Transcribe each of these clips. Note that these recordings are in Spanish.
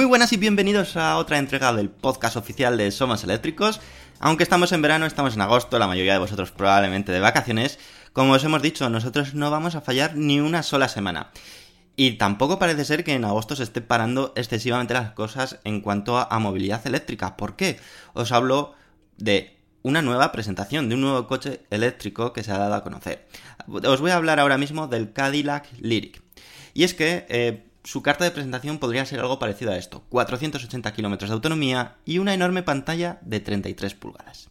Muy buenas y bienvenidos a otra entrega del podcast oficial de Somos Eléctricos. Aunque estamos en verano, estamos en agosto, la mayoría de vosotros probablemente de vacaciones. Como os hemos dicho, nosotros no vamos a fallar ni una sola semana. Y tampoco parece ser que en agosto se esté parando excesivamente las cosas en cuanto a, movilidad eléctrica. ¿Por qué? Os hablo de una nueva presentación, de un nuevo coche eléctrico que se ha dado a conocer. Os voy a hablar ahora mismo del Cadillac Lyric. Y es que eh, su carta de presentación podría ser algo parecido a esto. 480 kilómetros de autonomía y una enorme pantalla de 33 pulgadas.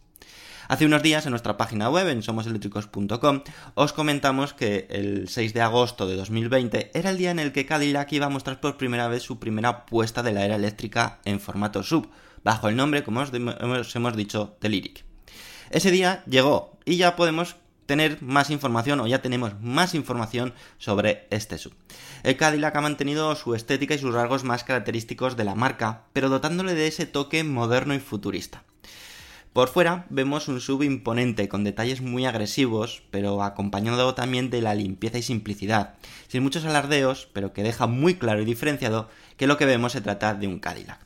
Hace unos días en nuestra página web, en somoseléctricos.com, os comentamos que el 6 de agosto de 2020 era el día en el que Cadillac iba a mostrar por primera vez su primera apuesta de la era eléctrica en formato sub, bajo el nombre, como os, os hemos dicho, de Lyric. Ese día llegó y ya podemos tener más información o ya tenemos más información sobre este sub. El Cadillac ha mantenido su estética y sus rasgos más característicos de la marca, pero dotándole de ese toque moderno y futurista. Por fuera vemos un sub imponente con detalles muy agresivos, pero acompañado también de la limpieza y simplicidad, sin muchos alardeos, pero que deja muy claro y diferenciado que lo que vemos se trata de un Cadillac.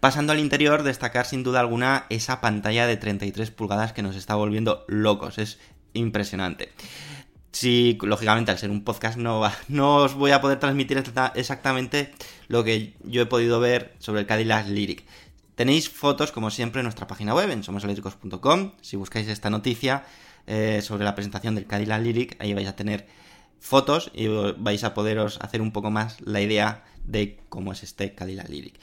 Pasando al interior, destacar sin duda alguna esa pantalla de 33 pulgadas que nos está volviendo locos, es impresionante. Sí, lógicamente al ser un podcast no, no os voy a poder transmitir exacta- exactamente lo que yo he podido ver sobre el Cadillac Lyric. Tenéis fotos, como siempre, en nuestra página web, en somoseléctricos.com. Si buscáis esta noticia eh, sobre la presentación del Cadillac Lyric, ahí vais a tener fotos y vais a poderos hacer un poco más la idea de cómo es este Cadillac Lyric.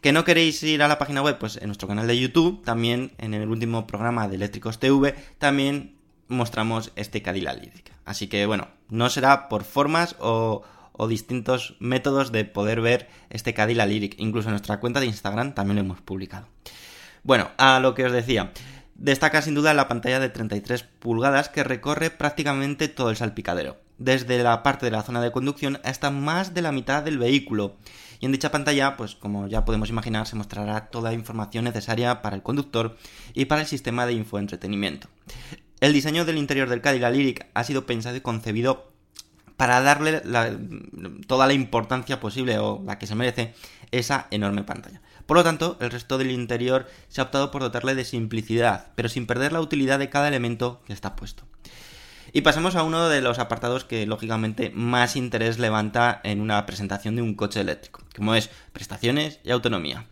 ¿Que no queréis ir a la página web? Pues en nuestro canal de YouTube, también en el último programa de Eléctricos TV, también mostramos este Cadillac Lyric. Así que bueno, no será por formas o, distintos métodos de poder ver este Cadillac Lyric. Incluso en nuestra cuenta de Instagram también lo hemos publicado. Bueno, a lo que os decía. Destaca sin duda la pantalla de 33 pulgadas que recorre prácticamente todo el salpicadero, desde la parte de la zona de conducción hasta más de la mitad del vehículo. Y en dicha pantalla, pues como ya podemos imaginar, se mostrará toda la información necesaria para el conductor y para el sistema de infoentretenimiento. El diseño del interior del Cadillac Lyric ha sido pensado y concebido para darle toda la importancia posible o la que se merece esa enorme pantalla. Por lo tanto, el resto del interior se ha optado por dotarle de simplicidad, pero sin perder la utilidad de cada elemento que está puesto. Y pasamos a uno de los apartados que lógicamente más interés levanta en una presentación de un coche eléctrico, como es prestaciones y autonomía.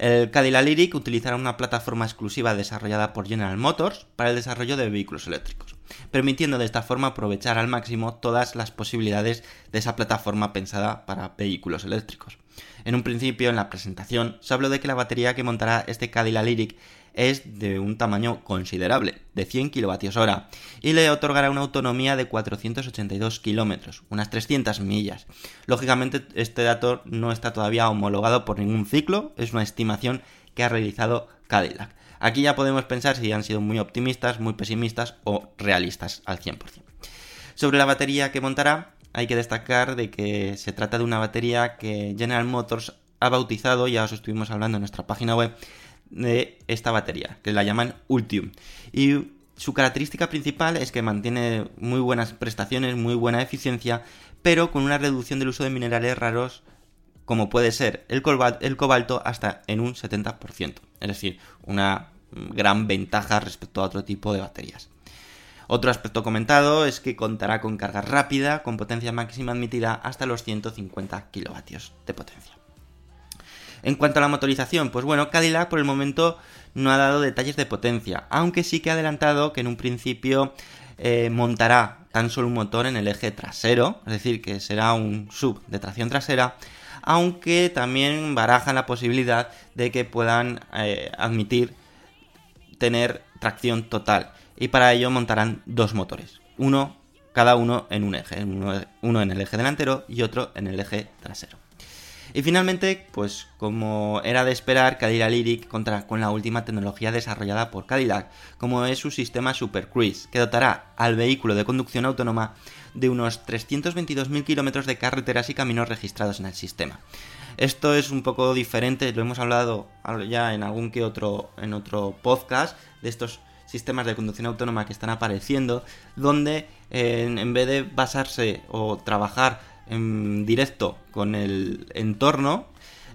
El Cadillac Lyric utilizará una plataforma exclusiva desarrollada por General Motors para el desarrollo de vehículos eléctricos, permitiendo de esta forma aprovechar al máximo todas las posibilidades de esa plataforma pensada para vehículos eléctricos. En un principio, en la presentación, se habló de que la batería que montará este Cadillac Lyric es de un tamaño considerable, de 100 kWh, y le otorgará una autonomía de 482 kilómetros, unas 300 millas. Lógicamente, este dato no está todavía homologado por ningún ciclo, es una estimación que ha realizado Cadillac. Aquí ya podemos pensar si han sido muy optimistas, muy pesimistas o realistas al 100%. Sobre la batería que montará, hay que destacar de que se trata de una batería que General Motors ha bautizado, ya os estuvimos hablando en nuestra página web, de esta batería, que la llaman Ultium. Y su característica principal es que mantiene muy buenas prestaciones, muy buena eficiencia, pero con una reducción del uso de minerales raros como puede ser el, cobalto hasta en un 70%. Es decir, una gran ventaja respecto a otro tipo de baterías. Otro aspecto comentado es que contará con carga rápida, con potencia máxima admitida hasta los 150 kilovatios de potencia. En cuanto a la motorización, pues bueno, Cadillac por el momento no ha dado detalles de potencia, aunque sí que ha adelantado que en un principio eh, montará tan solo un motor en el eje trasero, es decir, que será un sub de tracción trasera, aunque también barajan la posibilidad de que puedan eh, admitir tener tracción total. Y para ello montarán dos motores, uno cada uno en un eje, uno en el eje delantero y otro en el eje trasero. Y finalmente, pues como era de esperar, Cadillac Lyric contará con la última tecnología desarrollada por Cadillac, como es su sistema Super Cruise, que dotará al vehículo de conducción autónoma de unos 322.000 kilómetros de carreteras y caminos registrados en el sistema. Esto es un poco diferente, lo hemos hablado ya en algún que otro, en otro podcast, de estos sistemas de conducción autónoma que están apareciendo, donde en vez de basarse o trabajar en directo con el entorno,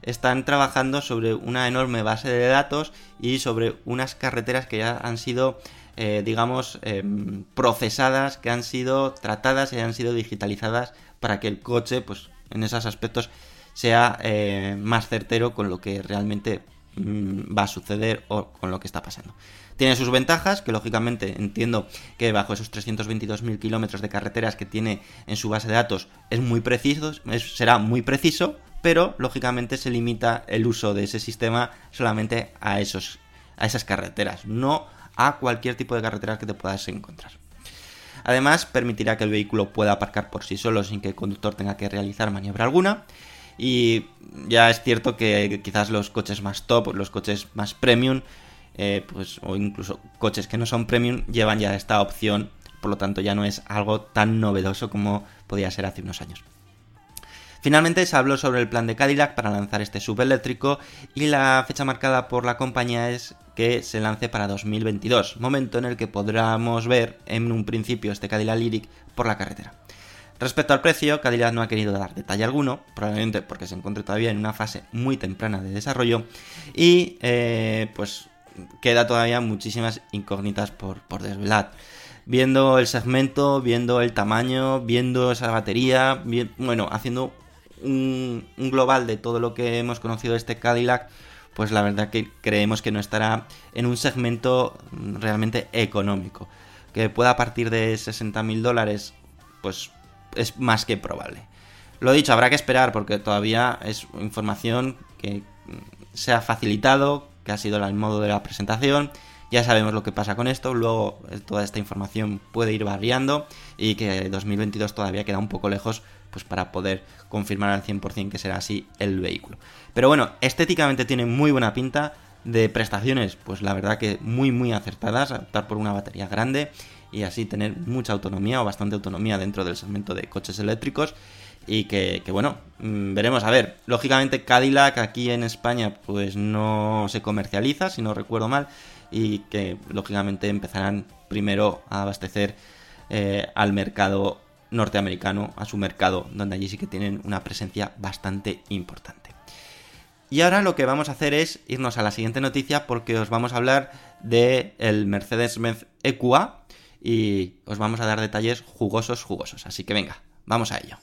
están trabajando sobre una enorme base de datos y sobre unas carreteras que ya han sido, eh, digamos, em, procesadas, que han sido tratadas y han sido digitalizadas para que el coche, pues, en esos aspectos sea eh, más certero con lo que realmente mm, va a suceder o con lo que está pasando. Tiene sus ventajas, que lógicamente entiendo que bajo esos 322.000 kilómetros de carreteras que tiene en su base de datos es muy preciso, será muy preciso, pero lógicamente se limita el uso de ese sistema solamente a, esos, a esas carreteras, no a cualquier tipo de carretera que te puedas encontrar. Además, permitirá que el vehículo pueda aparcar por sí solo sin que el conductor tenga que realizar maniobra alguna. Y ya es cierto que quizás los coches más top, los coches más premium, eh, pues, o incluso coches que no son premium llevan ya esta opción, por lo tanto ya no es algo tan novedoso como podía ser hace unos años. Finalmente se habló sobre el plan de Cadillac para lanzar este subeléctrico y la fecha marcada por la compañía es que se lance para 2022, momento en el que podremos ver en un principio este Cadillac Lyric por la carretera. Respecto al precio, Cadillac no ha querido dar detalle alguno, probablemente porque se encuentra todavía en una fase muy temprana de desarrollo y eh, pues queda todavía muchísimas incógnitas por, desvelar. Viendo el segmento, viendo el tamaño, viendo esa batería, bueno, haciendo un, global de todo lo que hemos conocido de este Cadillac, pues la verdad que creemos que no estará en un segmento realmente económico. Que pueda partir de 60.000 dólares, pues es más que probable. Lo dicho, habrá que esperar porque todavía es información que se ha facilitado, que ha sido el modo de la presentación. Ya sabemos lo que pasa con esto, luego eh, toda esta información puede ir variando y que 2022 todavía queda un poco lejos pues para poder confirmar al 100% que será así el vehículo. Pero bueno, estéticamente tiene muy buena pinta de prestaciones, pues la verdad que muy muy acertadas, optar por una batería grande y así tener mucha autonomía o bastante autonomía dentro del segmento de coches eléctricos y que, bueno, mm, veremos a ver. Lógicamente Cadillac aquí en España pues no se comercializa, si no recuerdo mal, y que lógicamente empezarán primero a abastecer eh, al mercado norteamericano, a su mercado, donde allí sí que tienen una presencia bastante importante. Y ahora lo que vamos a hacer es irnos a la siguiente noticia porque os vamos a hablar del el Mercedes-Benz EQA y os vamos a dar detalles jugosos, jugosos. Así que venga, vamos a ello.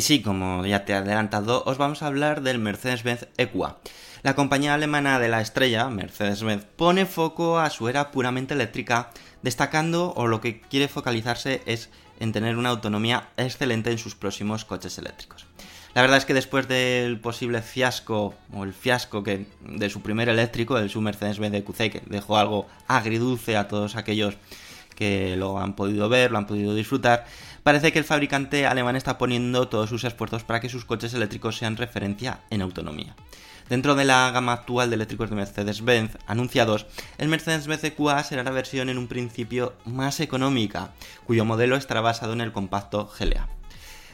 Y sí, como ya te he adelantado, os vamos a hablar del Mercedes-Benz EQA. La compañía alemana de la estrella, Mercedes-Benz, pone foco a su era puramente eléctrica, destacando o lo que quiere focalizarse es en tener una autonomía excelente en sus próximos coches eléctricos. La verdad es que después del posible fiasco o el fiasco que de su primer eléctrico, el su Mercedes-Benz EQC, que dejó algo agridulce a todos aquellos que lo han podido ver, lo han podido disfrutar, parece que el fabricante alemán está poniendo todos sus esfuerzos para que sus coches eléctricos sean referencia en autonomía. Dentro de la gama actual de eléctricos de Mercedes-Benz anunciados, el Mercedes-Benz EQA será la versión en un principio más económica, cuyo modelo estará basado en el compacto GLA.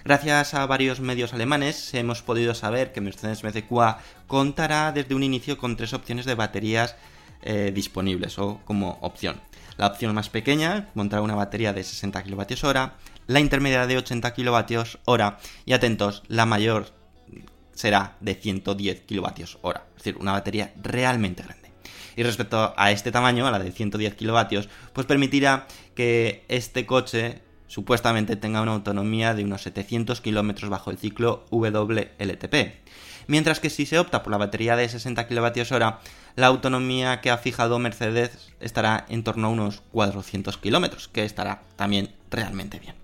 Gracias a varios medios alemanes hemos podido saber que Mercedes-Benz EQA contará desde un inicio con tres opciones de baterías eh, disponibles o como opción. La opción más pequeña montará una batería de 60 kWh, la intermedia de 80 kWh y atentos, la mayor será de 110 kWh, es decir, una batería realmente grande. Y respecto a este tamaño, a la de 110 kW, pues permitirá que este coche supuestamente tenga una autonomía de unos 700 km bajo el ciclo WLTP. Mientras que si se opta por la batería de 60 kWh, la autonomía que ha fijado Mercedes estará en torno a unos 400 km, que estará también realmente bien.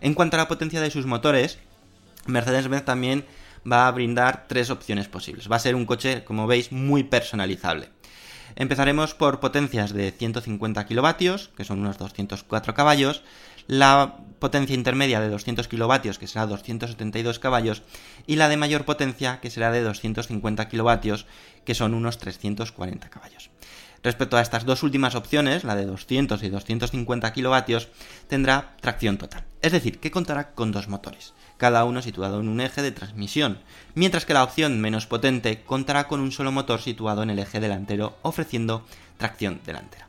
En cuanto a la potencia de sus motores, Mercedes-Benz también va a brindar tres opciones posibles. Va a ser un coche, como veis, muy personalizable. Empezaremos por potencias de 150 kilovatios, que son unos 204 caballos, la potencia intermedia de 200 kilovatios, que será 272 caballos, y la de mayor potencia, que será de 250 kilovatios, que son unos 340 caballos. Respecto a estas dos últimas opciones, la de 200 y 250 kilovatios, tendrá tracción total, es decir, que contará con dos motores, cada uno situado en un eje de transmisión, mientras que la opción menos potente contará con un solo motor situado en el eje delantero, ofreciendo tracción delantera.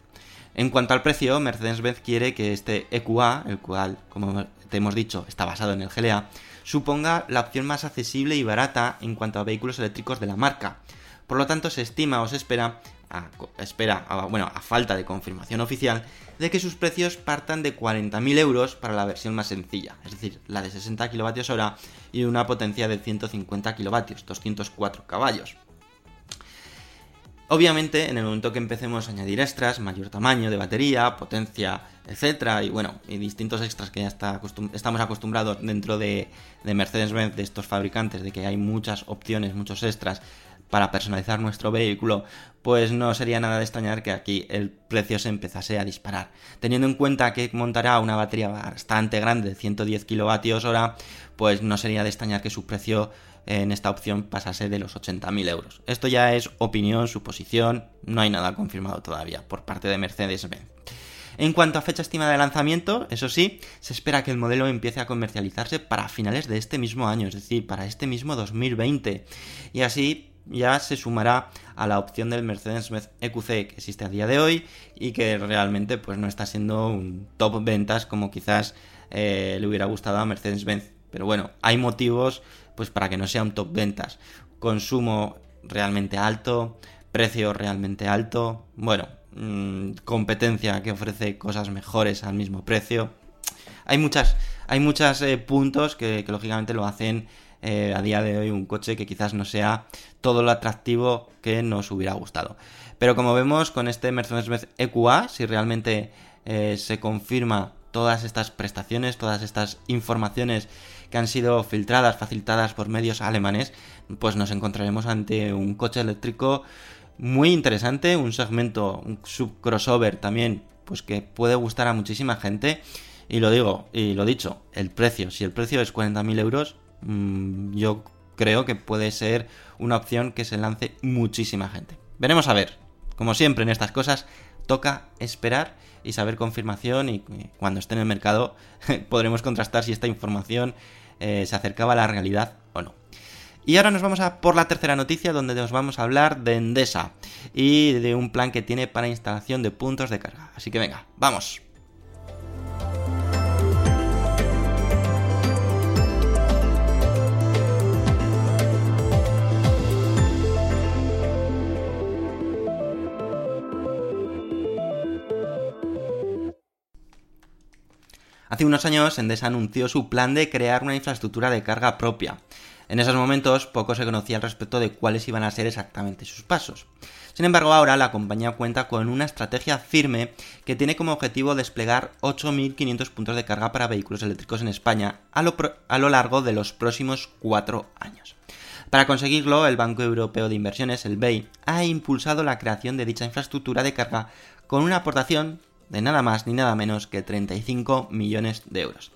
En cuanto al precio, Mercedes-Benz quiere que este EQA, el cual, como te hemos dicho, está basado en el GLA, suponga la opción más accesible y barata en cuanto a vehículos eléctricos de la marca. Por lo tanto, se estima o se espera, a, espera a, bueno, a falta de confirmación oficial, de que sus precios partan de 40.000 euros para la versión más sencilla, es decir, la de 60 kWh y una potencia de 150 kW, 204 caballos. Obviamente, en el momento que empecemos a añadir extras, mayor tamaño de batería, potencia, etcétera, y bueno, y distintos extras que ya estamos acostumbrados dentro de, de Mercedes-Benz, de estos fabricantes, de que hay muchas opciones, muchos extras para personalizar nuestro vehículo, pues no sería nada de extrañar que aquí el precio se empezase a disparar. Teniendo en cuenta que montará una batería bastante grande de 110 kWh, pues no sería de extrañar que su precio en esta opción pasase de los 80.000 euros. Esto ya es opinión, suposición, no hay nada confirmado todavía por parte de Mercedes-Benz. En cuanto a fecha estimada de lanzamiento, eso sí, se espera que el modelo empiece a comercializarse para finales de este mismo año, es decir, para este mismo 2020. Y así ya se sumará a la opción del Mercedes-Benz EQC que existe a día de hoy y que realmente pues no está siendo un top ventas como quizás eh, le hubiera gustado a Mercedes-Benz. Pero bueno, hay motivos pues para que no sea un top ventas. Consumo realmente alto, precio realmente alto, bueno, mmm, competencia que ofrece cosas mejores al mismo precio. Hay muchas, hay muchos eh, puntos que, que, lógicamente lo hacen eh, a día de hoy un coche que quizás no sea todo lo atractivo que nos hubiera gustado. Pero como vemos con este Mercedes-Benz EQA, si realmente eh, se confirma todas estas prestaciones, todas estas informaciones que han sido filtradas, facilitadas por medios alemanes, pues nos encontraremos ante un coche eléctrico muy interesante, un segmento, un subcrossover también, pues que puede gustar a muchísima gente. Y lo digo, y lo dicho, el precio, si el precio es 40.000 euros, mmm, yo creo que puede ser una opción que se lance muchísima gente. Veremos a ver. Como siempre en estas cosas, toca esperar y saber confirmación y cuando esté en el mercado podremos contrastar si esta información eh, se acercaba a la realidad o no. Y ahora nos vamos a por la tercera noticia donde nos vamos a hablar de Endesa y de un plan que tiene para instalación de puntos de carga. Así que venga, vamos. Hace unos años Endesa anunció su plan de crear una infraestructura de carga propia. En esos momentos poco se conocía al respecto de cuáles iban a ser exactamente sus pasos. Sin embargo, ahora la compañía cuenta con una estrategia firme que tiene como objetivo desplegar 8.500 puntos de carga para vehículos eléctricos en España a lo, a lo largo de los próximos cuatro años. Para conseguirlo, el Banco Europeo de Inversiones, el BEI, ha impulsado la creación de dicha infraestructura de carga con una aportación de nada más ni nada menos que 35 millones de euros.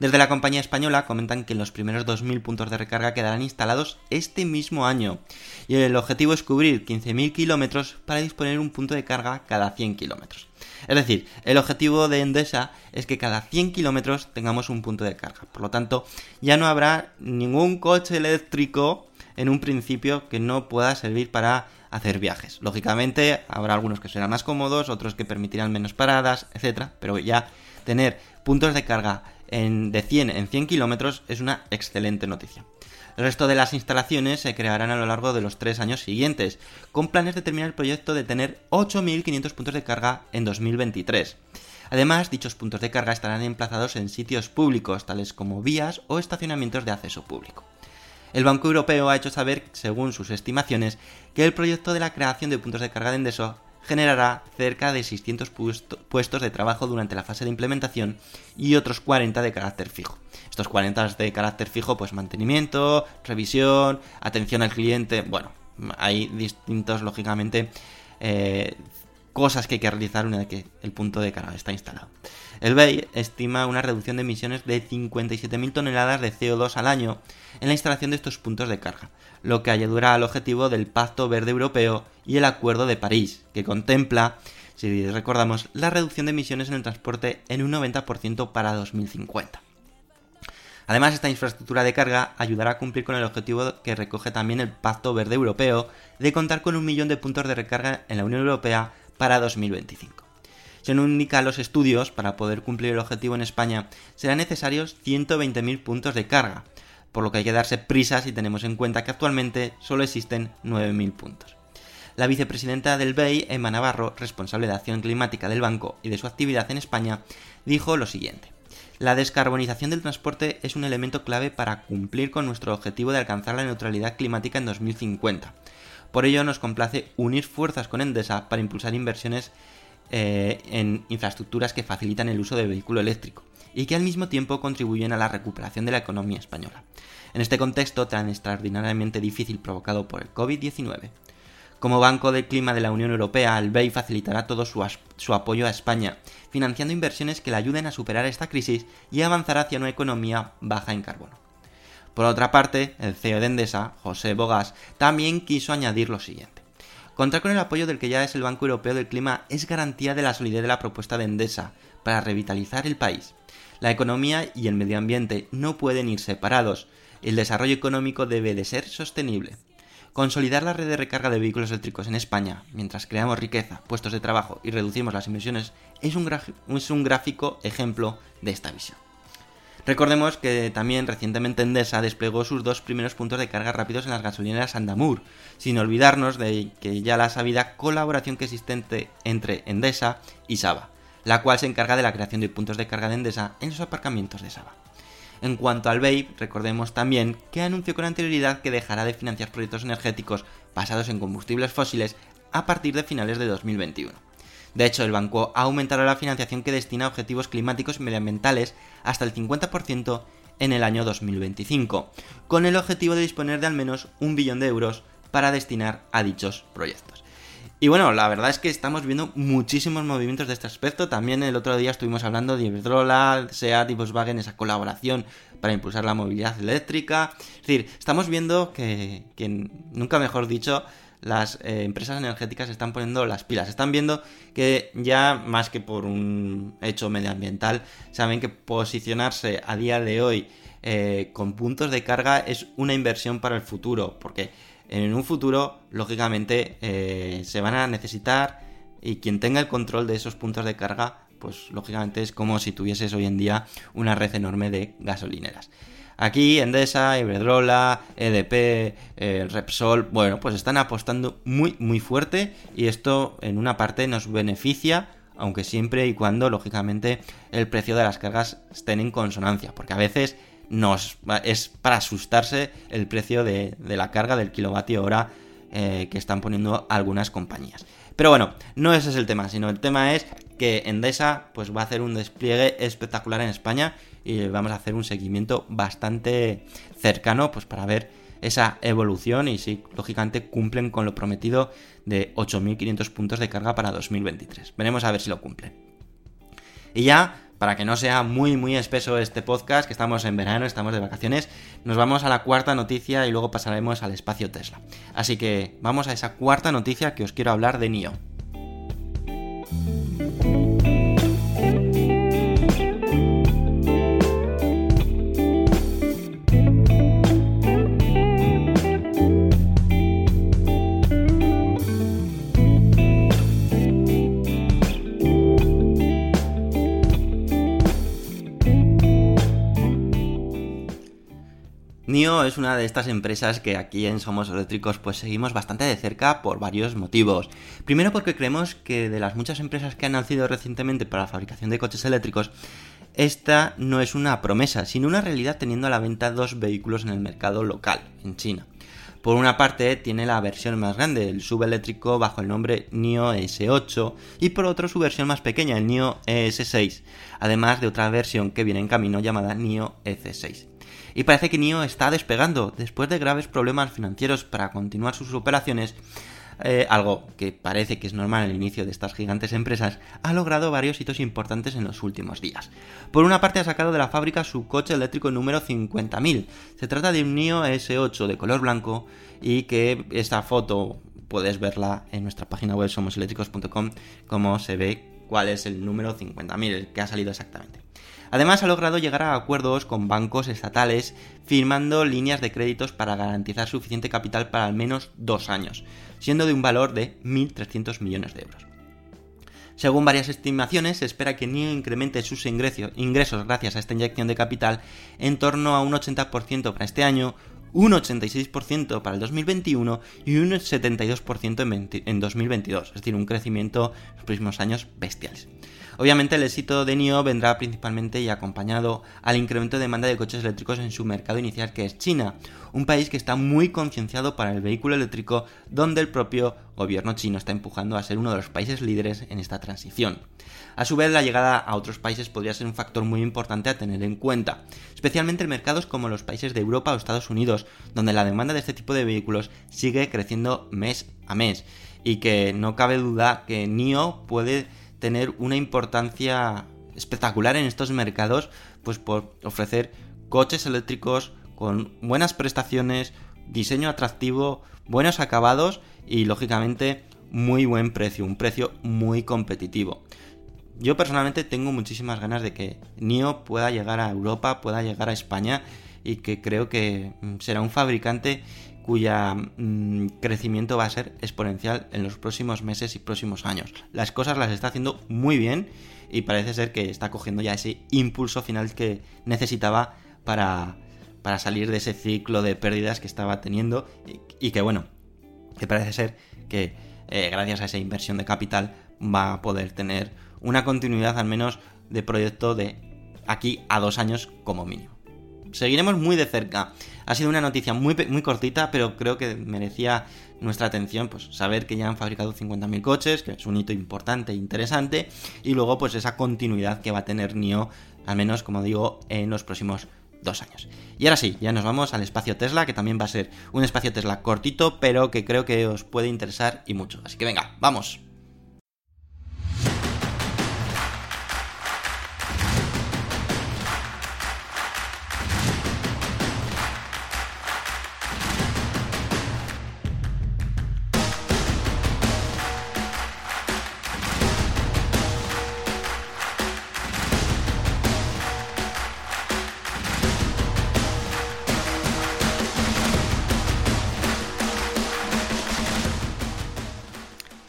Desde la compañía española comentan que los primeros 2.000 puntos de recarga quedarán instalados este mismo año y el objetivo es cubrir 15.000 kilómetros para disponer un punto de carga cada 100 kilómetros. Es decir, el objetivo de Endesa es que cada 100 kilómetros tengamos un punto de carga. Por lo tanto, ya no habrá ningún coche eléctrico en un principio que no pueda servir para hacer viajes. Lógicamente, habrá algunos que serán más cómodos, otros que permitirán menos paradas, etcétera, pero ya tener puntos de carga en, de 100 en 100 kilómetros es una excelente noticia. El resto de las instalaciones se crearán a lo largo de los tres años siguientes, con planes de terminar el proyecto de tener 8.500 puntos de carga en 2023. Además, dichos puntos de carga estarán emplazados en sitios públicos, tales como vías o estacionamientos de acceso público. El Banco Europeo ha hecho saber, según sus estimaciones, que el proyecto de la creación de puntos de carga de Endeso generará cerca de 600 puestos de trabajo durante la fase de implementación y otros 40 de carácter fijo. Estos 40 de carácter fijo, pues mantenimiento, revisión, atención al cliente, bueno, hay distintos, lógicamente, eh, cosas que hay que realizar una vez que el punto de carga está instalado. El BEI estima una reducción de emisiones de 57.000 toneladas de CO2 al año en la instalación de estos puntos de carga, lo que ayudará al objetivo del Pacto Verde Europeo y el Acuerdo de París, que contempla, si recordamos, la reducción de emisiones en el transporte en un 90% para 2050. Además, esta infraestructura de carga ayudará a cumplir con el objetivo que recoge también el Pacto Verde Europeo de contar con un millón de puntos de recarga en la Unión Europea para 2025. Según indican los estudios, para poder cumplir el objetivo en España serán necesarios 120.000 puntos de carga, por lo que hay que darse prisa si tenemos en cuenta que actualmente solo existen 9.000 puntos. La vicepresidenta del BEI, Emma Navarro, responsable de acción climática del banco y de su actividad en España, dijo lo siguiente. La descarbonización del transporte es un elemento clave para cumplir con nuestro objetivo de alcanzar la neutralidad climática en 2050. Por ello nos complace unir fuerzas con Endesa para impulsar inversiones eh, en infraestructuras que facilitan el uso de vehículo eléctrico y que al mismo tiempo contribuyen a la recuperación de la economía española. En este contexto tan extraordinariamente difícil provocado por el COVID-19. Como Banco del Clima de la Unión Europea, el BEI facilitará todo su, su, apoyo a España, financiando inversiones que le ayuden a superar esta crisis y avanzar hacia una economía baja en carbono. Por otra parte, el CEO de Endesa, José Bogas, también quiso añadir lo siguiente. Contar con el apoyo del que ya es el Banco Europeo del Clima es garantía de la solidez de la propuesta de Endesa para revitalizar el país. La economía y el medio ambiente no pueden ir separados. El desarrollo económico debe de ser sostenible. Consolidar la red de recarga de vehículos eléctricos en España, mientras creamos riqueza, puestos de trabajo y reducimos las emisiones, es un, es un gráfico ejemplo de esta visión. Recordemos que también recientemente Endesa desplegó sus dos primeros puntos de carga rápidos en las gasolineras Andamur, sin olvidarnos de que ya la sabida colaboración que existe entre Endesa y Saba, la cual se encarga de la creación de puntos de carga de Endesa en los aparcamientos de Saba. En cuanto al BEI, recordemos también que anunció con anterioridad que dejará de financiar proyectos energéticos basados en combustibles fósiles a partir de finales de 2021. De hecho, el banco aumentará la financiación que destina a objetivos climáticos y medioambientales hasta el 50% en el año 2025, con el objetivo de disponer de al menos un billón de euros para destinar a dichos proyectos. Y bueno, la verdad es que estamos viendo muchísimos movimientos de este aspecto. También el otro día estuvimos hablando de Iberdrola, SEAT y Volkswagen, esa colaboración para impulsar la movilidad eléctrica. Es decir, estamos viendo que, que nunca mejor dicho, las eh, empresas energéticas están poniendo las pilas. Están viendo que ya más que por un hecho medioambiental, saben que posicionarse a día de hoy eh, con puntos de carga es una inversión para el futuro, porque en un futuro, lógicamente, eh, se van a necesitar y quien tenga el control de esos puntos de carga, pues lógicamente es como si tuvieses hoy en día una red enorme de gasolineras. Aquí Endesa, Iberdrola, EDP, eh, Repsol, bueno, pues están apostando muy, muy fuerte y esto en una parte nos beneficia, aunque siempre y cuando, lógicamente, el precio de las cargas estén en consonancia, porque a veces nos, es para asustarse el precio de, la carga del kilovatio hora eh, que están poniendo algunas compañías. Pero bueno, no ese es el tema, sino el tema es que Endesa pues, va a hacer un despliegue espectacular en España y vamos a hacer un seguimiento bastante cercano pues, para ver esa evolución y si lógicamente cumplen con lo prometido de 8.500 puntos de carga para 2023. Veremos a ver si lo cumplen. Y ya, para que no sea muy muy espeso este podcast, que estamos en verano, estamos de vacaciones, nos vamos a la cuarta noticia y luego pasaremos al espacio Tesla. Así que vamos a esa cuarta noticia que os quiero hablar de NIO. NIO es una de estas empresas que aquí en Somos Eléctricos pues seguimos bastante de cerca por varios motivos. Primero porque creemos que de las muchas empresas que han nacido recientemente para la fabricación de coches eléctricos, esta no es una promesa, sino una realidad teniendo a la venta dos vehículos en el mercado local, en China. Por una parte tiene la versión más grande, el subeléctrico bajo el nombre NIO S8 y por otro su versión más pequeña, el NIO ES6, además de otra versión que viene en camino llamada NIO EC6 y parece que NIO está despegando después de graves problemas financieros para continuar sus operaciones. Eh, algo que parece que es normal en inicio de estas gigantes empresas, ha logrado varios hitos importantes en los últimos días. Por una parte ha sacado de la fábrica su coche eléctrico número 50.000. Se trata de un NIO S8 de color blanco y que esta foto puedes verla en nuestra página web somoseléctricos.com como se ve cuál es el número 50.000, el que ha salido exactamente. Además, ha logrado llegar a acuerdos con bancos estatales, firmando líneas de créditos para garantizar suficiente capital para al menos dos años, siendo de un valor de 1.300 millones de euros. Según varias estimaciones, se espera que NIO incremente sus ingresos gracias a esta inyección de capital en torno a un 80% para este año, un 86% para el 2021 y un 72% en 2022, es decir, un crecimiento en los próximos años bestiales. Obviamente el éxito de NIO vendrá principalmente y acompañado al incremento de demanda de coches eléctricos en su mercado inicial que es China, un país que está muy concienciado para el vehículo eléctrico donde el propio gobierno chino está empujando a ser uno de los países líderes en esta transición. A su vez, la llegada a otros países podría ser un factor muy importante a tener en cuenta, especialmente en mercados como los países de Europa o Estados Unidos, donde la demanda de este tipo de vehículos sigue creciendo mes a mes, y que no cabe duda que NIO puede tener una importancia espectacular en estos mercados, pues por ofrecer coches eléctricos con buenas prestaciones, diseño atractivo, buenos acabados y lógicamente muy buen precio, un precio muy competitivo. Yo personalmente tengo muchísimas ganas de que NIO pueda llegar a Europa, pueda llegar a España y que creo que mm, será un fabricante cuya mm, crecimiento va a ser exponencial en los próximos meses y próximos años. Las cosas las está haciendo muy bien y parece ser que está cogiendo ya ese impulso final que necesitaba para, para salir de ese ciclo de pérdidas que estaba teniendo y, que bueno, que parece ser que eh, gracias a esa inversión de capital va a poder tener una continuidad al menos de proyecto de aquí a dos años como mínimo seguiremos muy de cerca. Ha sido una noticia muy, muy cortita, pero creo que merecía nuestra atención, pues saber que ya han fabricado 50.000 coches, que es un hito importante e interesante, y luego pues esa continuidad que va a tener NIO, al menos como digo, en los próximos dos años. Y ahora sí, ya nos vamos al espacio Tesla, que también va a ser un espacio Tesla cortito, pero que creo que os puede interesar y mucho. Así que venga, vamos.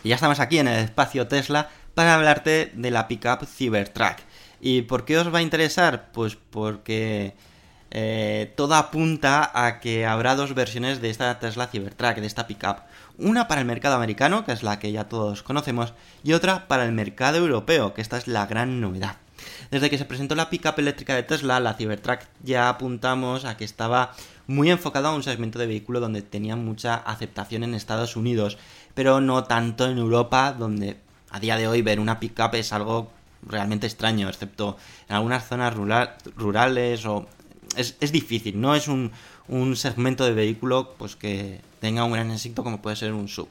Ya estamos aquí en el espacio Tesla para hablarte de la pickup Cybertruck. ¿Y por qué os va a interesar? Pues porque eh, todo apunta a que habrá dos versiones de esta Tesla Cybertruck, de esta pickup. Una para el mercado americano, que es la que ya todos conocemos, y otra para el mercado europeo, que esta es la gran novedad. Desde que se presentó la pickup eléctrica de Tesla, la Cybertruck ya apuntamos a que estaba muy enfocado a un segmento de vehículo donde tenía mucha aceptación en Estados Unidos, pero no tanto en Europa, donde a día de hoy ver una pickup es algo realmente extraño, excepto en algunas zonas rural- rurales o... Es, es difícil, no es un, un segmento de vehículo pues que tenga un gran éxito como puede ser un sub.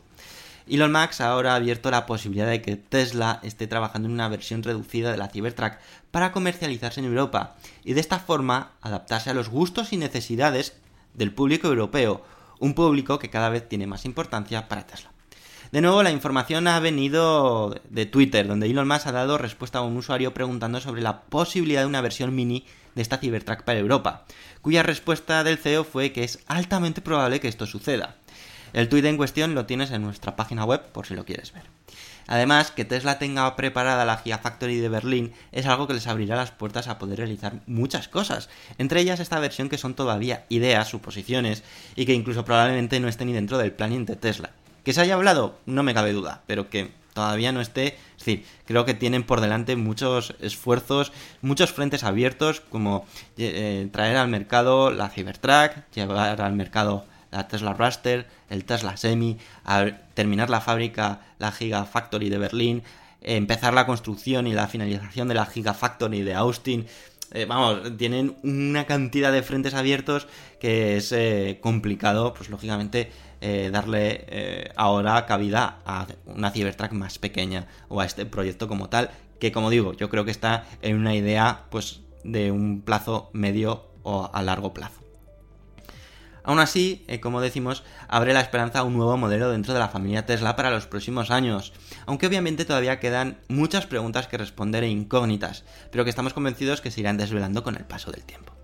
Elon Musk ahora ha abierto la posibilidad de que Tesla esté trabajando en una versión reducida de la Cybertruck para comercializarse en Europa y de esta forma adaptarse a los gustos y necesidades del público europeo, un público que cada vez tiene más importancia para Tesla. De nuevo, la información ha venido de Twitter, donde Elon Musk ha dado respuesta a un usuario preguntando sobre la posibilidad de una versión mini de esta Cybertruck para Europa, cuya respuesta del CEO fue que es altamente probable que esto suceda. El tweet en cuestión lo tienes en nuestra página web por si lo quieres ver. Además, que Tesla tenga preparada la Gigafactory de Berlín es algo que les abrirá las puertas a poder realizar muchas cosas, entre ellas esta versión que son todavía ideas, suposiciones, y que incluso probablemente no esté ni dentro del planning de Tesla. Que se haya hablado, no me cabe duda, pero que todavía no esté. Es decir, creo que tienen por delante muchos esfuerzos, muchos frentes abiertos, como eh, traer al mercado la Cybertruck, llevar al mercado la Tesla Raster, el Tesla Semi, terminar la fábrica, la Gigafactory de Berlín, empezar la construcción y la finalización de la Gigafactory de Austin. Eh, vamos, tienen una cantidad de frentes abiertos que es eh, complicado, pues lógicamente, eh, darle ahora cabida a una Cybertruck más pequeña o a este proyecto como tal, que como digo, yo creo que está en una idea pues de un plazo medio o a largo plazo. Aún así, eh, como decimos, abre la esperanza a un nuevo modelo dentro de la familia Tesla para los próximos años, aunque obviamente todavía quedan muchas preguntas que responder e incógnitas, pero que estamos convencidos que se irán desvelando con el paso del tiempo.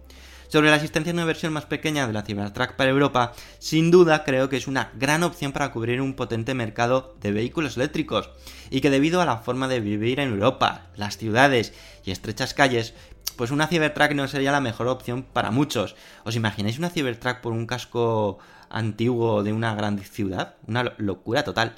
Sobre la existencia de una versión más pequeña de la Cybertruck para Europa, sin duda creo que es una gran opción para cubrir un potente mercado de vehículos eléctricos, y que debido a la forma de vivir en Europa, las ciudades y estrechas calles, pues una Cybertruck no sería la mejor opción para muchos. ¿Os imagináis una Cybertruck por un casco antiguo de una gran ciudad? Una lo- locura total.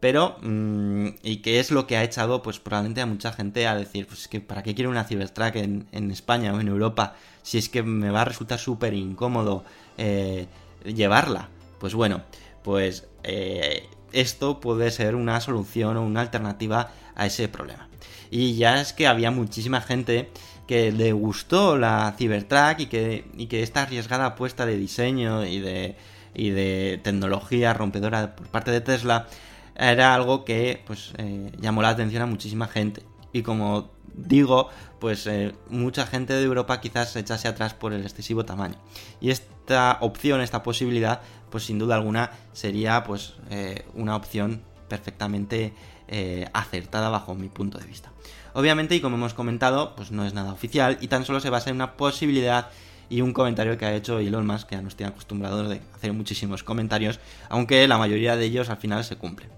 Pero, mm, ¿y qué es lo que ha echado, pues probablemente a mucha gente a decir, pues es que ¿para qué quiero una Cybertruck en, en España o en Europa? Si es que me va a resultar súper incómodo eh, llevarla. Pues bueno, pues eh, esto puede ser una solución o una alternativa a ese problema. Y ya es que había muchísima gente que le gustó la Cybertruck y que, y que esta arriesgada apuesta de diseño y de, y de tecnología rompedora por parte de Tesla era algo que pues eh, llamó la atención a muchísima gente. Y como digo, pues eh, mucha gente de Europa quizás se echase atrás por el excesivo tamaño. Y esta opción, esta posibilidad, pues sin duda alguna sería pues eh, una opción perfectamente eh, acertada bajo mi punto de vista. Obviamente, y como hemos comentado, pues no es nada oficial y tan solo se basa en una posibilidad y un comentario que ha hecho Elon Musk, que ya nos tiene acostumbrados de hacer muchísimos comentarios, aunque la mayoría de ellos al final se cumplen.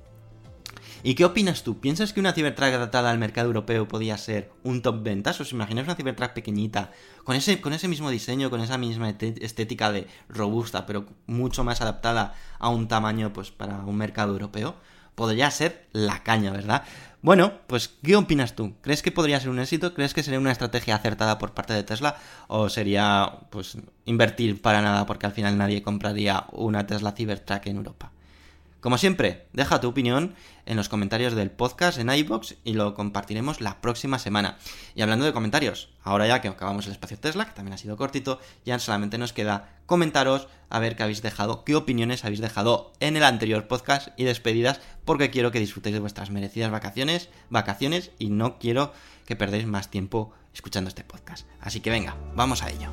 ¿Y qué opinas tú? ¿Piensas que una Cybertruck adaptada al mercado europeo podía ser un top ventas? ¿Os imagináis una Cybertruck pequeñita, con ese, con ese mismo diseño, con esa misma estética de robusta, pero mucho más adaptada a un tamaño pues para un mercado europeo? Podría ser la caña, ¿verdad? Bueno, pues ¿qué opinas tú? ¿Crees que podría ser un éxito? ¿Crees que sería una estrategia acertada por parte de Tesla? ¿O sería pues invertir para nada porque al final nadie compraría una Tesla Cybertruck en Europa? Como siempre, deja tu opinión en los comentarios del podcast en iBox y lo compartiremos la próxima semana. Y hablando de comentarios, ahora ya que acabamos el espacio Tesla, que también ha sido cortito, ya solamente nos queda comentaros a ver qué habéis dejado, qué opiniones habéis dejado en el anterior podcast y despedidas, porque quiero que disfrutéis de vuestras merecidas vacaciones, vacaciones y no quiero que perdáis más tiempo escuchando este podcast. Así que venga, vamos a ello.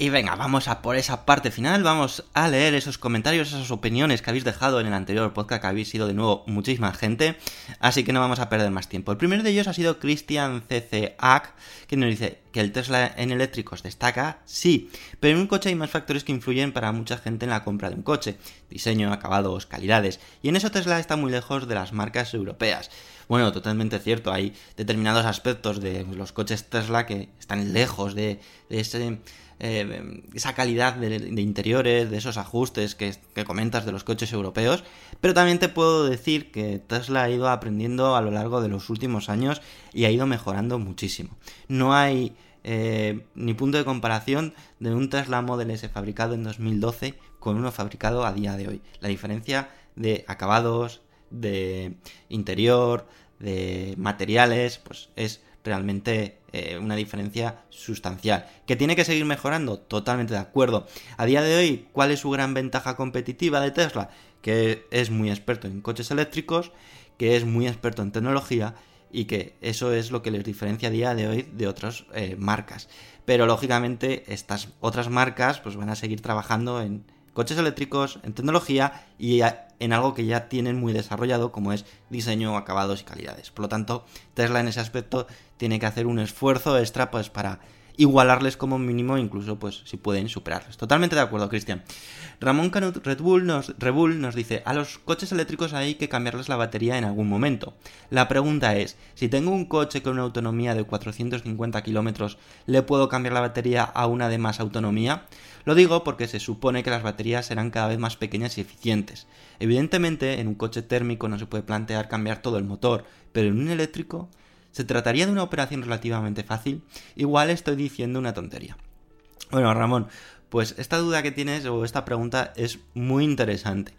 Y venga, vamos a por esa parte final, vamos a leer esos comentarios, esas opiniones que habéis dejado en el anterior podcast, que habéis sido de nuevo muchísima gente, así que no vamos a perder más tiempo. El primero de ellos ha sido Christian CCAC, que nos dice que el Tesla en eléctricos destaca, sí, pero en un coche hay más factores que influyen para mucha gente en la compra de un coche, diseño, acabados, calidades, y en eso Tesla está muy lejos de las marcas europeas. Bueno, totalmente cierto, hay determinados aspectos de los coches Tesla que están lejos de, de ese eh, esa calidad de, interiores, de esos ajustes que, que, comentas de los coches europeos, pero también te puedo decir que Tesla ha ido aprendiendo a lo largo de los últimos años y ha ido mejorando muchísimo. No hay eh, ni punto de comparación de un Tesla Model S fabricado en 2012 con uno fabricado a día de hoy. La diferencia de acabados, de interior, de materiales, pues es realmente eh, una diferencia sustancial. ¿Que tiene que seguir mejorando? Totalmente de acuerdo. A día de hoy, ¿cuál es su gran ventaja competitiva de Tesla? Que es muy experto en coches eléctricos, que es muy experto en tecnología y que eso es lo que les diferencia a día de hoy de otras eh, marcas. Pero lógicamente estas otras marcas pues van a seguir trabajando en coches eléctricos, en tecnología y en algo que ya tienen muy desarrollado como es diseño, acabados y calidades. Por lo tanto, Tesla en ese aspecto tiene que hacer un esfuerzo extra pues para igualarles como mínimo, incluso pues si pueden superarles. Totalmente de acuerdo, Cristian. Ramón Canut Red Bull nos, Red Bull nos dice, a los coches eléctricos hay que cambiarles la batería en algún momento. La pregunta es, si tengo un coche con una autonomía de 450 kilómetros, ¿le puedo cambiar la batería a una de más autonomía? Lo digo porque se supone que las baterías serán cada vez más pequeñas y eficientes. Evidentemente, en un coche térmico no se puede plantear cambiar todo el motor, pero en un eléctrico ¿Se trataría de una operación relativamente fácil? Igual estoy diciendo una tontería. Bueno, Ramón, pues esta duda que tienes o esta pregunta es muy interesante.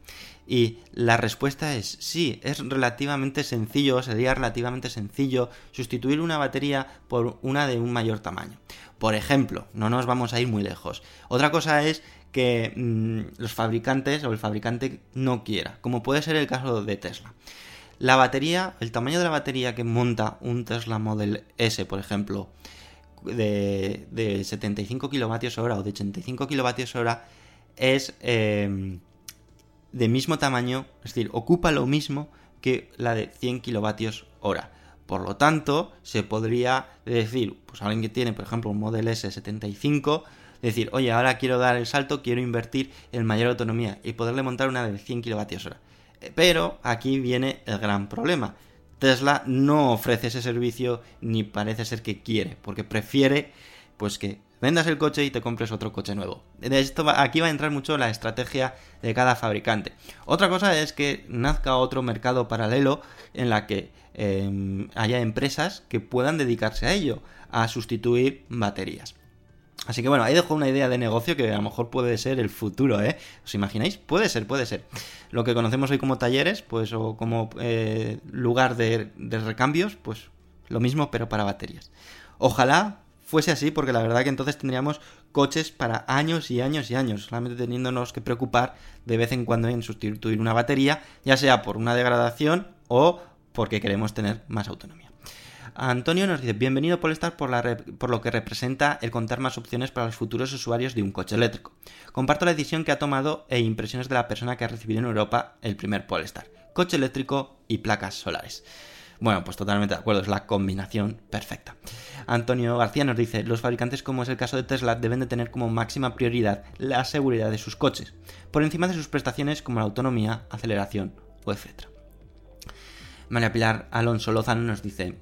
Y la respuesta es sí, es relativamente sencillo, sería relativamente sencillo sustituir una batería por una de un mayor tamaño. Por ejemplo, no nos vamos a ir muy lejos. Otra cosa es que mmm, los fabricantes o el fabricante no quiera, como puede ser el caso de Tesla. La batería, el tamaño de la batería que monta un Tesla Model S, por ejemplo, de, de 75 kilovatios hora o de 85 kilovatios hora, es eh, de mismo tamaño, es decir, ocupa lo mismo que la de 100 kilovatios hora. Por lo tanto, se podría decir, pues alguien que tiene, por ejemplo, un Model S 75, decir, oye, ahora quiero dar el salto, quiero invertir en mayor autonomía y poderle montar una de 100 kilovatios hora. Pero aquí viene el gran problema. Tesla no ofrece ese servicio ni parece ser que quiere, porque prefiere pues que vendas el coche y te compres otro coche nuevo. De esto va, aquí va a entrar mucho la estrategia de cada fabricante. Otra cosa es que nazca otro mercado paralelo en la que eh, haya empresas que puedan dedicarse a ello, a sustituir baterías. Así que bueno, ahí dejo una idea de negocio que a lo mejor puede ser el futuro, ¿eh? ¿Os imagináis? Puede ser, puede ser. Lo que conocemos hoy como talleres, pues, o como eh, lugar de, de recambios, pues lo mismo, pero para baterías. Ojalá fuese así, porque la verdad que entonces tendríamos coches para años y años y años, solamente teniéndonos que preocupar de vez en cuando en sustituir una batería, ya sea por una degradación o porque queremos tener más autonomía. Antonio nos dice, bienvenido Polestar por, la por lo que representa el contar más opciones para los futuros usuarios de un coche eléctrico. Comparto la decisión que ha tomado e impresiones de la persona que ha recibido en Europa el primer Polestar. Coche eléctrico y placas solares. Bueno, pues totalmente de acuerdo, es la combinación perfecta. Antonio García nos dice, los fabricantes como es el caso de Tesla deben de tener como máxima prioridad la seguridad de sus coches, por encima de sus prestaciones como la autonomía, aceleración o etc. María Pilar Alonso Lozano nos dice,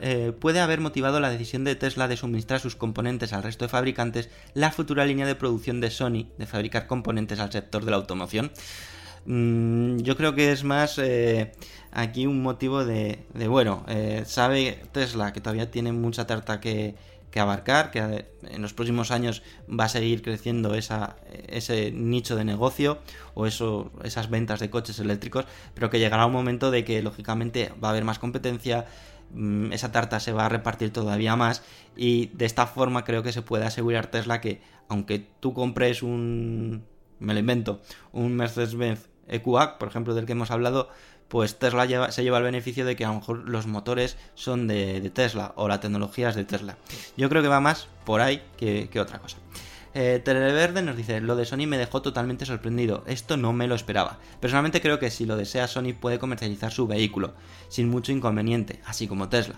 eh, puede haber motivado la decisión de Tesla de suministrar sus componentes al resto de fabricantes la futura línea de producción de Sony de fabricar componentes al sector de la automoción. Mm, yo creo que es más eh, aquí un motivo de, de bueno, eh, sabe Tesla que todavía tiene mucha tarta que, que abarcar, que en los próximos años va a seguir creciendo esa, ese nicho de negocio o eso, esas ventas de coches eléctricos, pero que llegará un momento de que lógicamente va a haber más competencia, mm, esa tarta se va a repartir todavía más y de esta forma creo que se puede asegurar Tesla que aunque tú compres un, me lo invento, un Mercedes-Benz EQA, por ejemplo, del que hemos hablado, pues Tesla se lleva el beneficio de que a lo mejor los motores son de, de, Tesla o la tecnología es de Tesla. Yo creo que va más por ahí que, que otra cosa. Eh, Televerde nos dice, lo de Sony me dejó totalmente sorprendido, esto no me lo esperaba. Personalmente creo que si lo desea Sony puede comercializar su vehículo, sin mucho inconveniente, así como Tesla.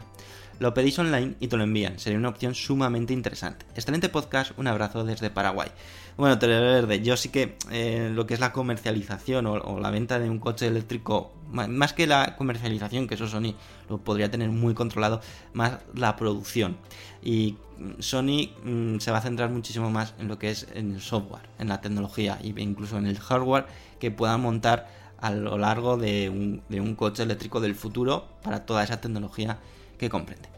Lo pedís online y te lo envían, sería una opción sumamente interesante. Excelente podcast, un abrazo desde Paraguay. Bueno, Televerde, yo sí que eh, lo que es la comercialización o, la venta de un coche eléctrico, más que la comercialización, que eso Sony lo podría tener muy controlado, más la producción. Y mm, Sony mm, se va a centrar muchísimo más en lo que es en el software, en la tecnología e incluso en el hardware que puedan montar a lo largo de un, de un coche eléctrico del futuro para toda esa tecnología que comprende.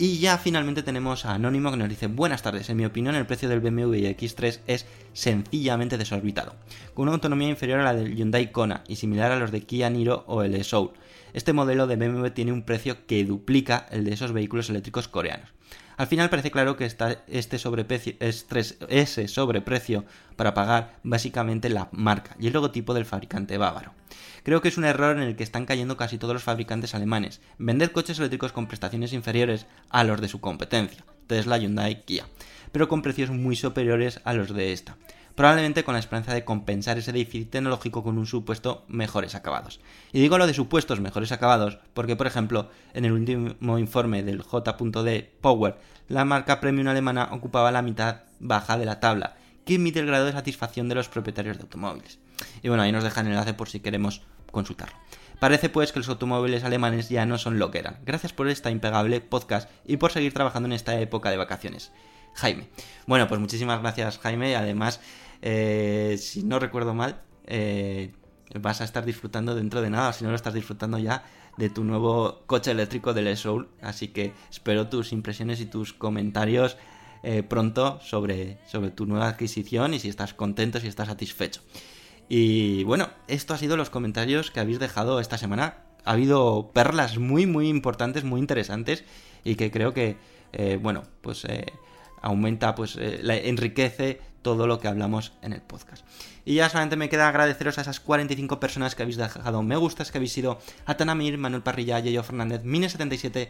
Y ya finalmente tenemos a Anónimo que nos dice, buenas tardes, en mi opinión el precio del BMW X3 es sencillamente desorbitado, con una autonomía inferior a la del Hyundai Kona y similar a los de Kia Niro o el Soul. Este modelo de BMW tiene un precio que duplica el de esos vehículos eléctricos coreanos. Al final parece claro que está este sobreprecio, estres- ese sobreprecio para pagar básicamente la marca y el logotipo del fabricante bávaro. Creo que es un error en el que están cayendo casi todos los fabricantes alemanes, vender coches eléctricos con prestaciones inferiores a los de su competencia, Tesla, Hyundai, Kia, pero con precios muy superiores a los de esta probablemente con la esperanza de compensar ese déficit tecnológico con un supuesto mejores acabados. Y digo lo de supuestos mejores acabados porque, por ejemplo, en el último informe del J.D. Power, la marca premium alemana ocupaba la mitad baja de la tabla, que mide el grado de satisfacción de los propietarios de automóviles. Y bueno, ahí nos dejan el enlace por si queremos consultarlo. Parece pues que los automóviles alemanes ya no son lo que eran. Gracias por esta impecable podcast y por seguir trabajando en esta época de vacaciones. Jaime. Bueno, pues muchísimas gracias Jaime. Además, eh, si no recuerdo mal, eh, vas a estar disfrutando dentro de nada, si no lo estás disfrutando ya, de tu nuevo coche eléctrico del E-Soul. Así que espero tus impresiones y tus comentarios eh, pronto sobre, sobre tu nueva adquisición y si estás contento, si estás satisfecho. Y bueno, esto ha sido los comentarios que habéis dejado esta semana. Ha habido perlas muy, muy importantes, muy interesantes y que creo que, bueno, pues eh, aumenta, pues eh, enriquece todo lo que hablamos en el podcast. Y ya solamente me queda agradeceros a esas 45 personas que habéis dejado me gustas, que habéis sido Atanamir, Manuel Parrilla, Yeyo Fernández, Mine77,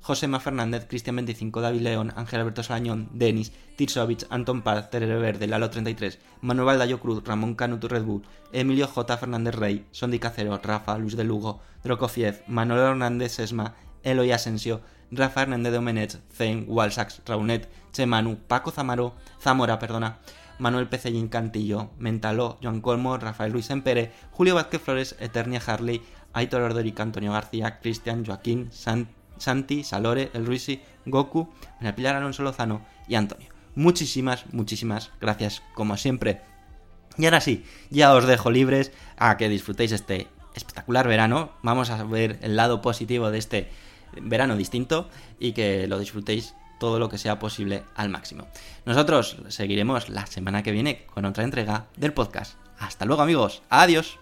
Josema Fernández, Cristian 25, David León, Ángel Alberto Salañón, Denis, Tirsovich, Anton Paz, Terere Verde, Lalo 33, Manuel Valdayo Cruz, Ramón Canuto Red Bull, Emilio J. Fernández Rey, Sondi Cacero, Rafa, Luis de Lugo, Drokofiev, Manuel Hernández Sesma, Eloy Asensio, Rafa Hernández de Omenet, Zen, Walsax, Raunet, Chemanu, Paco Zamaro, Zamora, perdona, Manuel Pecellín Cantillo, Mentaló, Joan Colmo, Rafael Luis Empere, Julio Vázquez Flores, Eternia Harley, Aitor Ordorica, Antonio García, Cristian, Joaquín, San- Santi, Salore, El Ruisi, Goku, Pilar Alonso Lozano y Antonio. Muchísimas, muchísimas gracias como siempre. Y ahora sí, ya os dejo libres a que disfrutéis este espectacular verano. Vamos a ver el lado positivo de este verano distinto y que lo disfrutéis todo lo que sea posible al máximo. Nosotros seguiremos la semana que viene con otra entrega del podcast. Hasta luego amigos, adiós.